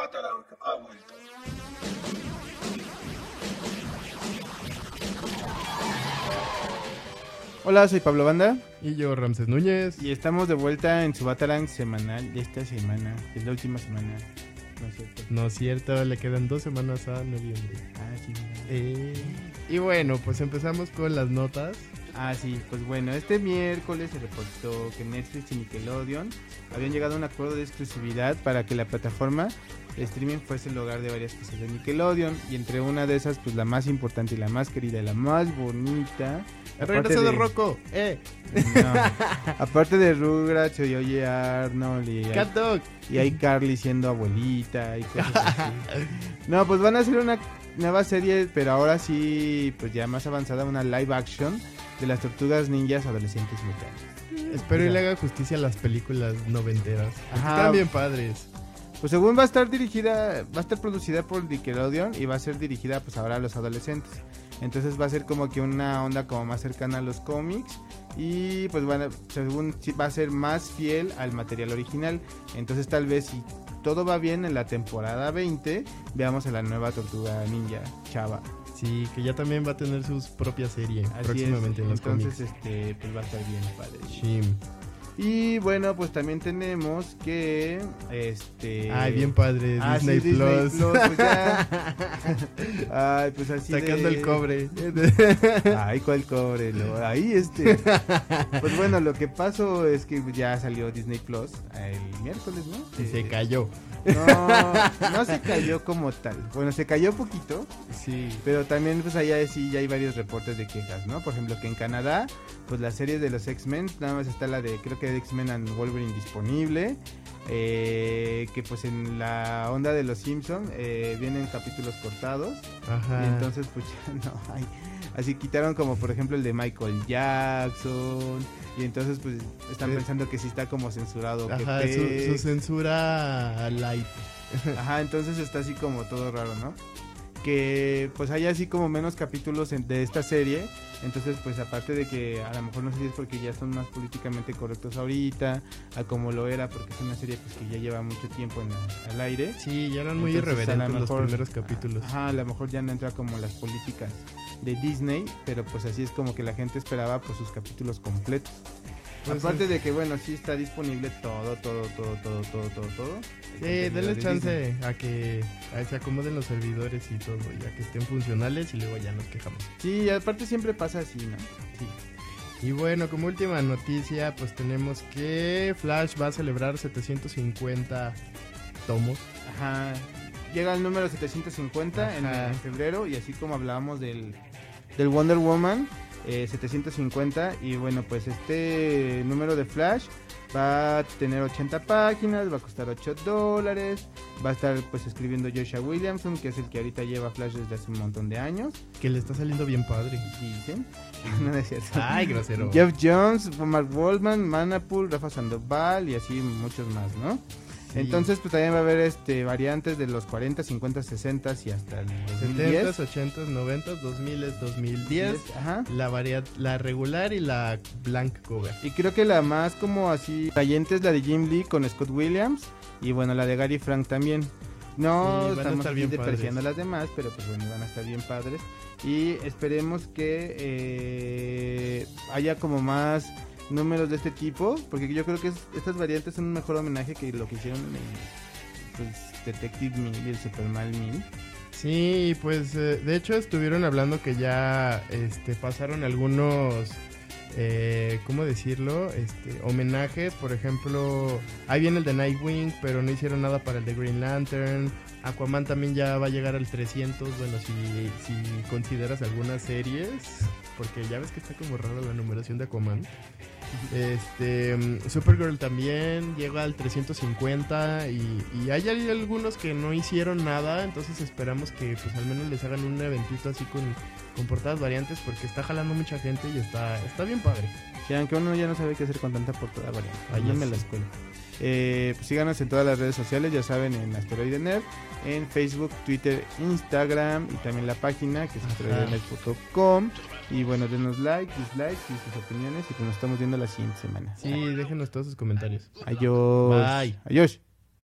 Batarang ha vuelto. Hola, soy Pablo Banda Y yo, Ramses Núñez. y estamos de vuelta en su Batarang semanal de esta semana, es la última semana. No es cierto. No es cierto, le quedan dos semanas a noviembre. Ah, sí. Eh, y bueno, pues empezamos con las notas. Ah, sí, pues bueno, este miércoles se reportó que Netflix y Nickelodeon habían llegado a un acuerdo de exclusividad para que la plataforma de streaming fuese el hogar de varias cosas de Nickelodeon y entre una de esas, pues la más importante y la más querida y la más bonita. ¡El de Rocco! ¡Eh! No, aparte de Rugrats y Oye Arnold y, ¡Cat Dog! y hay Carly siendo abuelita y cosas así. No, pues van a hacer una nueva serie, pero ahora sí, pues ya más avanzada, una live action de las tortugas ninjas adolescentes mutantes. Espero y le haga justicia a las películas noventeras. Ajá. Están bien padres. Pues según va a estar dirigida, va a estar producida por Nickelodeon y va a ser dirigida pues ahora a los adolescentes. Entonces va a ser como que una onda como más cercana a los cómics y pues van a, según va a ser más fiel al material original. Entonces tal vez si todo va bien en la temporada 20 veamos a la nueva tortuga ninja chava. Sí, que ya también va a tener su propia serie Así próximamente es. en los Entonces cómics. este pues va a estar bien padre. Shim. Y bueno, pues también tenemos que este Ay, bien padre. Ah, sí, Disney, Plus. pues ya. Ay, pues así Sacando de- el cobre. Ay, ¿cuál cobre? Lo- ahí este. Pues bueno, lo que pasó es que ya salió Disney Plus el miércoles, ¿no? y se Eh, cayó. No, no se cayó como tal. Bueno, se cayó poquito, Sí. pero también pues allá sí ya hay varios reportes de quejas, ¿no? Por ejemplo, que en Canadá, pues la serie de los X-Men, nada más está la de, creo que de X-Men and Wolverine disponible. eh, que pues en la onda de los Simpsons vienen capítulos cortados. Ajá. Y entonces, pues ya no hay. Así quitaron como por ejemplo el de Michael Jackson. Y entonces, pues están Eh. pensando que sí está como censurado. que Ajá, su, pex. su censura light. Ajá, entonces está así como todo raro, ¿no? Que pues hay así como menos capítulos en- de esta serie. Entonces, pues aparte de que a lo mejor no sé si es porque ya son más políticamente correctos ahorita, a como lo era, porque es una serie pues que ya lleva mucho tiempo en al aire. Sí, ya eran muy Entonces, a lo irreverentes los mejor- primeros capítulos. Ajá, a lo mejor ya no entra como las políticas de Disney, pero pues así es como que la gente esperaba pues sus capítulos completos. Pues Aparte de que bueno, sí está disponible todo, todo, todo, todo, todo, todo, todo. Sí, denle de chance Disney. a que a se acomoden los servidores y todo, ya que estén funcionales y luego ya nos quejamos. Sí, aparte siempre pasa así, ¿no? Sí. Y bueno, como última noticia, pues tenemos que Flash va a celebrar 750 tomos. Ajá. Llega el número 750 en, en febrero y así como hablábamos del, del Wonder Woman, eh, 750 y bueno, pues este número de Flash va a tener 80 páginas, va a costar 8 dólares, va a estar pues escribiendo Joshua Williamson, que es el que ahorita lleva Flash desde hace un montón de años, Que le está saliendo bien padre. dicen. no es cierto. Ay, grosero. Jeff Jones, Mark Waldman, Manapool, Rafa Sandoval y así muchos más, ¿no? Sí. Entonces, pues también va a haber este variantes de los 40, 50, 60 y hasta el 2010. 70s, 80s, 90s, 2000s, 2010. Ajá. La variedad, la regular y la blank cover. Y creo que la más como así cayente es la de Jim Lee con Scott Williams y bueno, la de Gary Frank también. No Sí, estamos aquí despreciando las demás, pero pues bueno, van a estar bien padres. Y esperemos que eh, haya como más números de este tipo, porque yo creo que es- estas variantes son un mejor homenaje que lo que hicieron en pues, Detective Mill y el Superman Mill. Sí, pues eh, de hecho estuvieron hablando que ya este, pasaron algunos, eh, ¿cómo decirlo? Este, homenajes, por ejemplo, ahí viene el de Nightwing, pero no hicieron nada para el de Green Lantern. Aquaman también ya va a llegar al 300, bueno, si, si consideras algunas series, porque ya ves que está como rara la numeración de Aquaman. Este, mm, Supergirl también llega al 350 y, y hay, hay algunos que no hicieron nada, entonces esperamos que pues al menos les hagan un eventito así con, con portadas variantes porque está jalando mucha gente y está, está bien padre. Sí, aunque uno ya no sabe qué hacer con tanta portada variante. Ay, Ayúdenme ya a la escuela. Eh, pues síganos en todas las redes sociales, ya saben, en Asteroide Nerd, en Facebook, Twitter, Instagram y también la página que es asteroidenerd.com. Y bueno, denos like, dislikes y sus opiniones y pues nos estamos viendo la siguiente semana. Sí, déjenos todos sus comentarios. Adiós. Bye. Adiós.